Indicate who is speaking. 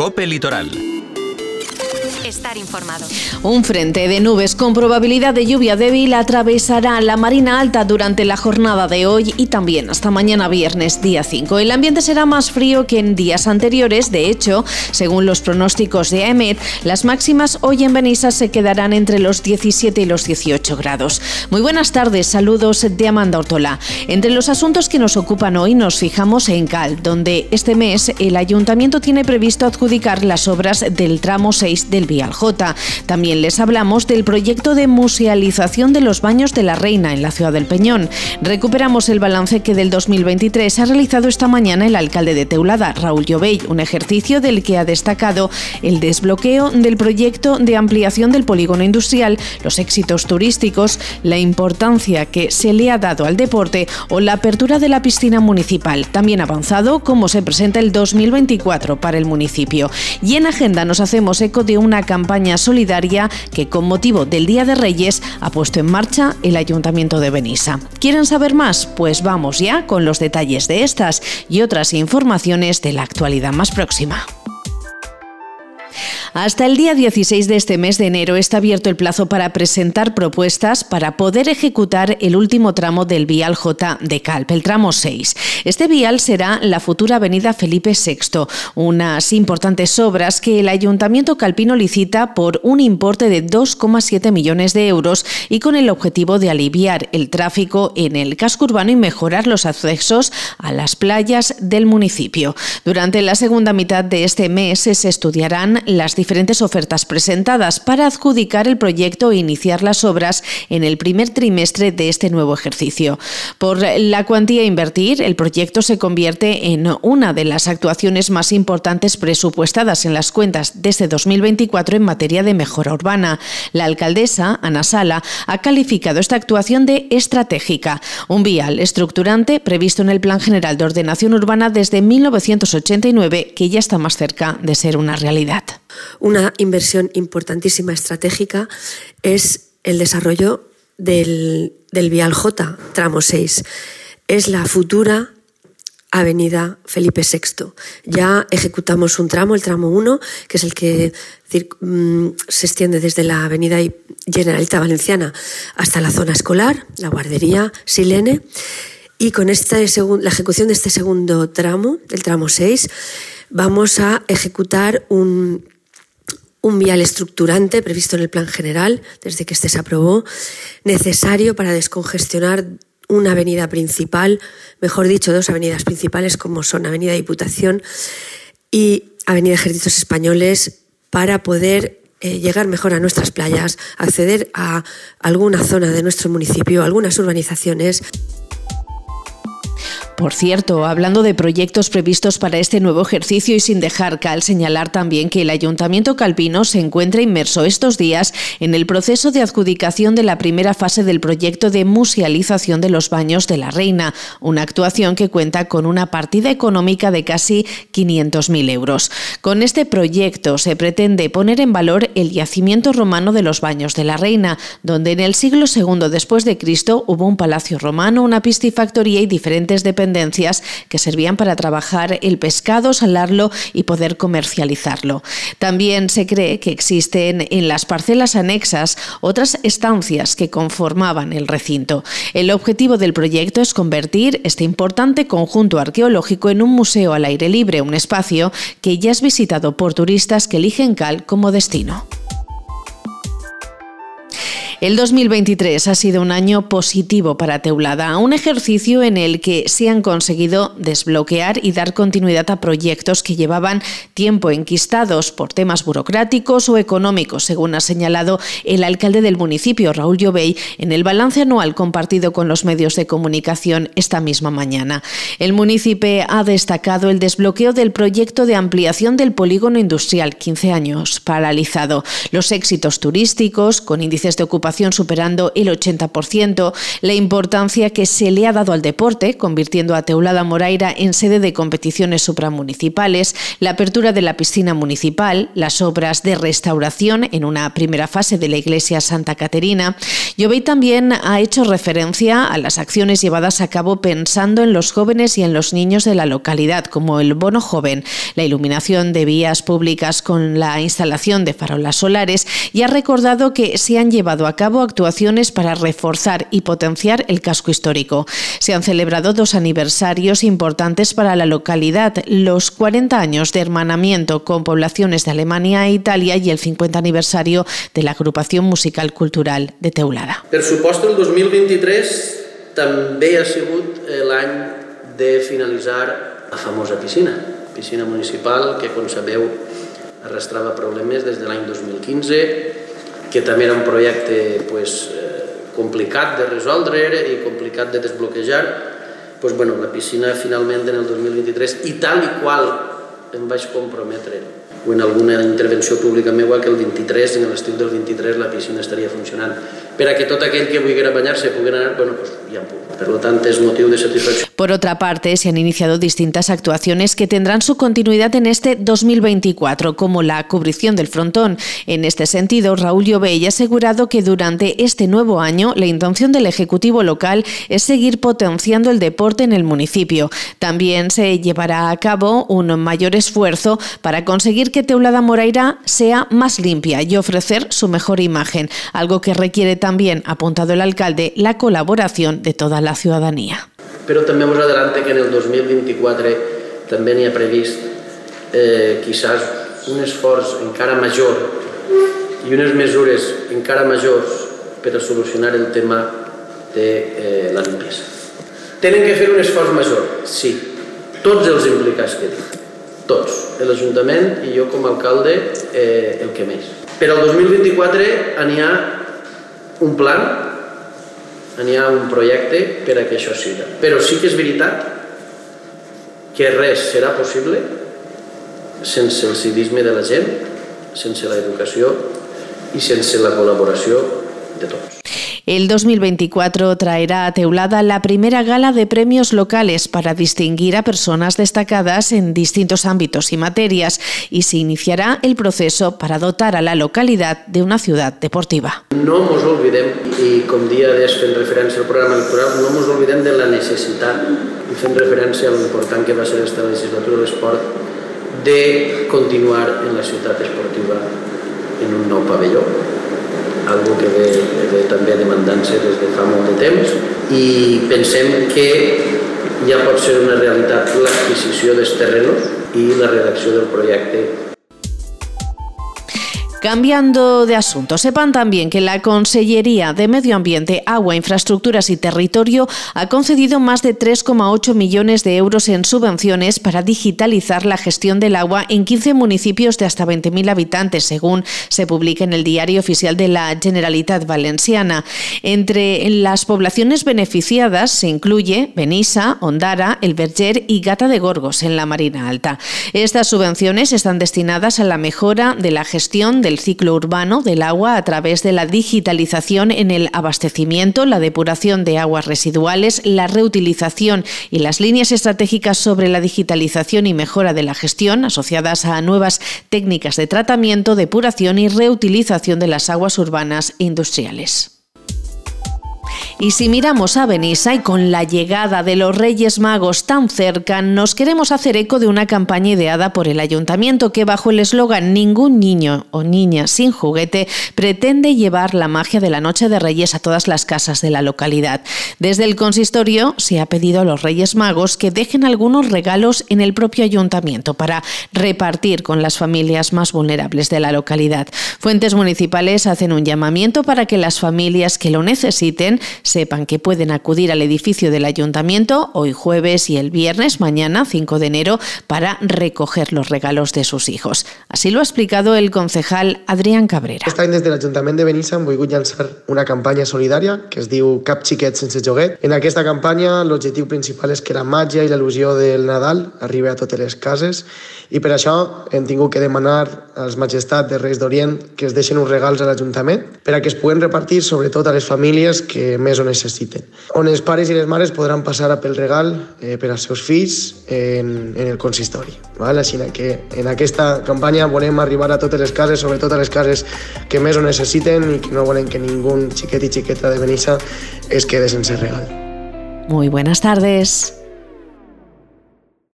Speaker 1: Cope Litoral
Speaker 2: estar informado.
Speaker 3: Un frente de nubes con probabilidad de lluvia débil atravesará la Marina Alta durante la jornada de hoy y también hasta mañana viernes, día 5. El ambiente será más frío que en días anteriores. De hecho, según los pronósticos de AEMET, las máximas hoy en Benissa se quedarán entre los 17 y los 18 grados. Muy buenas tardes, saludos de Amanda Ortola. Entre los asuntos que nos ocupan hoy nos fijamos en Cal, donde este mes el ayuntamiento tiene previsto adjudicar las obras del tramo 6 del Vial J. También les hablamos del proyecto de musealización de los baños de la Reina en la ciudad del Peñón. Recuperamos el balance que del 2023 ha realizado esta mañana el alcalde de Teulada, Raúl Llovell, un ejercicio del que ha destacado el desbloqueo del proyecto de ampliación del polígono industrial, los éxitos turísticos, la importancia que se le ha dado al deporte o la apertura de la piscina municipal. También avanzado cómo se presenta el 2024 para el municipio. Y en agenda nos hacemos eco de una campaña solidaria que con motivo del Día de Reyes ha puesto en marcha el Ayuntamiento de Benissa. ¿Quieren saber más? Pues vamos ya con los detalles de estas y otras informaciones de la actualidad más próxima. Hasta el día 16 de este mes de enero está abierto el plazo para presentar propuestas para poder ejecutar el último tramo del vial J de Calp, el tramo 6. Este vial será la futura avenida Felipe VI, unas importantes obras que el Ayuntamiento calpino licita por un importe de 2,7 millones de euros y con el objetivo de aliviar el tráfico en el casco urbano y mejorar los accesos a las playas del municipio. Durante la segunda mitad de este mes se estudiarán las diferentes ofertas presentadas para adjudicar el proyecto e iniciar las obras en el primer trimestre de este nuevo ejercicio. Por la cuantía a invertir, el proyecto se convierte en una de las actuaciones más importantes presupuestadas en las cuentas de este 2024 en materia de mejora urbana. La alcaldesa, Ana Sala, ha calificado esta actuación de estratégica, un vial estructurante previsto en el Plan General de Ordenación Urbana desde 1989 que ya está más cerca de ser una realidad.
Speaker 4: Una inversión importantísima estratégica es el desarrollo del, Vial J, tramo 6. Es la futura Avenida Felipe VI. Ya ejecutamos un tramo, el tramo 1, que es el que mm, se extiende desde la Avenida Generalita Valenciana hasta la zona escolar, la guardería Silene. Y con este la ejecución de este segundo tramo, el tramo 6, vamos a ejecutar un un vial estructurante previsto en el plan general, desde que este se aprobó, necesario para descongestionar una avenida principal, mejor dicho, dos avenidas principales como son Avenida Diputación y Avenida Ejércitos Españoles, para poder eh, llegar mejor a nuestras playas, acceder a alguna zona de nuestro municipio, algunas urbanizaciones.
Speaker 3: Por cierto, hablando de proyectos previstos para este nuevo ejercicio y sin dejar cal señalar también que el Ayuntamiento Calpino se encuentra inmerso estos días en el proceso de adjudicación de la primera fase del proyecto de musealización de los baños de la Reina, una actuación que cuenta con una partida económica de casi 500.000 euros. Con este proyecto se pretende poner en valor el yacimiento romano de los baños de la Reina, donde en el siglo II después de Cristo hubo un palacio romano, una piscifactoría y diferentes dependencias que servían para trabajar el pescado, salarlo y poder comercializarlo. También se cree que existen en las parcelas anexas otras estancias que conformaban el recinto. El objetivo del proyecto es convertir este importante conjunto arqueológico en un museo al aire libre, un espacio que ya es visitado por turistas que eligen Cal como destino. El 2023 ha sido un año positivo para Teulada, un ejercicio en el que se han conseguido desbloquear y dar continuidad a proyectos que llevaban tiempo enquistados por temas burocráticos o económicos, según ha señalado el alcalde del municipio, Raúl Llovey, en el balance anual compartido con los medios de comunicación esta misma mañana. El municipio ha destacado el desbloqueo del proyecto de ampliación del polígono industrial, 15 años paralizado, los éxitos turísticos con índices de ocupación superando el 80%, la importancia que se le ha dado al deporte, convirtiendo a Teulada Moraira en sede de competiciones supramunicipales, la apertura de la piscina municipal, las obras de restauración en una primera fase de la iglesia Santa Caterina. Yovey también ha hecho referencia a las acciones llevadas a cabo pensando en los jóvenes y en los niños de la localidad, como el bono joven, la iluminación de vías públicas con la instalación de farolas solares y ha recordado que se han llevado a cabo actuaciones para reforzar y potenciar el casco histórico. Se han celebrado dos aniversarios importantes para la localidad, los 40 años de hermanamiento con poblaciones de Alemania e Italia y el 50 aniversario de la agrupación musical cultural de Teulada.
Speaker 1: Per supost, el 2023 també ha sigut l'any de finalitzar la famosa piscina, piscina municipal que, com sabeu, arrastrava problemes des de l'any 2015, que també era un projecte pues, complicat de resoldre i complicat de desbloquejar. Pues, bueno, la piscina finalment en el 2023, i tal i qual em vaig comprometre o en alguna intervenció pública meva que el 23, en l'estiu del 23, la piscina estaria funcionant. Per a que tot aquell que volguera banyar-se pugui anar, bueno, pues
Speaker 3: Por otra parte, se han iniciado distintas actuaciones que tendrán su continuidad en este 2024, como la cubrición del frontón. En este sentido, Raúl Llobey ha asegurado que durante este nuevo año la intención del Ejecutivo local es seguir potenciando el deporte en el municipio. También se llevará a cabo un mayor esfuerzo para conseguir que Teulada Moraira sea más limpia y ofrecer su mejor imagen, algo que requiere también, apuntado el alcalde, la colaboración de toda la ciudadanía.
Speaker 1: Però també us adelante que en el 2024 també ha previst eh, quizás un esforç encara major i unes mesures encara majors per a solucionar el tema de eh, la limpiesa. Tenen que fer un esforç major, sí. Tots els implicats que dic. Tots. L'Ajuntament i jo com a alcalde eh, el que més. Per al 2024 n'hi ha un plan n'hi ha un projecte per a que això siga. Però sí que és veritat que res serà possible sense el civisme de la gent, sense l'educació i sense la col·laboració de tots.
Speaker 3: El 2024 traerá a Teulada la primera gala de premios locales para distinguir a personas destacadas en distintos ámbitos y materias y se iniciará el proceso para dotar a la localidad de una ciudad deportiva.
Speaker 1: No nos olvidem, i com dia des fent referència al programa electoral, no ens olvidem de la necessitat, i fent referència a l'important que va ser esta legislatura de l'esport, de continuar en la ciutat esportiva en un nou pavelló, algo que ve, ve també demandant-se des de fa molt de temps i pensem que ja pot ser una realitat l'adquisició dels terrenos i la redacció del projecte
Speaker 3: Cambiando de asunto, sepan también que la Consellería de Medio Ambiente, Agua, Infraestructuras y Territorio ha concedido más de 3,8 millones de euros en subvenciones para digitalizar la gestión del agua en 15 municipios de hasta 20.000 habitantes, según se publica en el Diario Oficial de la Generalitat Valenciana. Entre las poblaciones beneficiadas se incluye Benissa, Ondara, El Berger y Gata de Gorgos, en la Marina Alta. Estas subvenciones están destinadas a la mejora de la gestión de el ciclo urbano del agua a través de la digitalización en el abastecimiento, la depuración de aguas residuales, la reutilización y las líneas estratégicas sobre la digitalización y mejora de la gestión asociadas a nuevas técnicas de tratamiento, depuración y reutilización de las aguas urbanas industriales. Y si miramos a Benissa y con la llegada de los Reyes Magos tan cerca, nos queremos hacer eco de una campaña ideada por el ayuntamiento que bajo el eslogan Ningún niño o niña sin juguete pretende llevar la magia de la Noche de Reyes a todas las casas de la localidad. Desde el consistorio se ha pedido a los Reyes Magos que dejen algunos regalos en el propio ayuntamiento para repartir con las familias más vulnerables de la localidad. Fuentes municipales hacen un llamamiento para que las familias que lo necesiten sepan que pueden acudir al edificio del ayuntamiento hoy jueves y el viernes, mañana 5 de enero, para recoger los regalos de sus hijos. Así lo ha explicado el concejal Adrián Cabrera.
Speaker 5: Any des de l'Ajuntament de Benissa hem volgut llançar una campanya solidària que es diu Cap xiquet sense joguet. En aquesta campanya l'objectiu principal és que la màgia i l'il·lusió del Nadal arribi a totes les cases i per això hem tingut que demanar als majestats de Reis d'Orient que es deixen uns regals a l'Ajuntament per a que es puguen repartir sobretot a les famílies que més ho necessiten. On els pares i les mares podran passar a pel regal eh, per als seus fills en, en el consistori. Val? Així que en aquesta campanya volem arribar a totes les cases, sobretot a les cases que més ho necessiten i que no volen que ningú xiquet i xiqueta de Benissa es quede sense regal.
Speaker 3: Muy buenas tardes.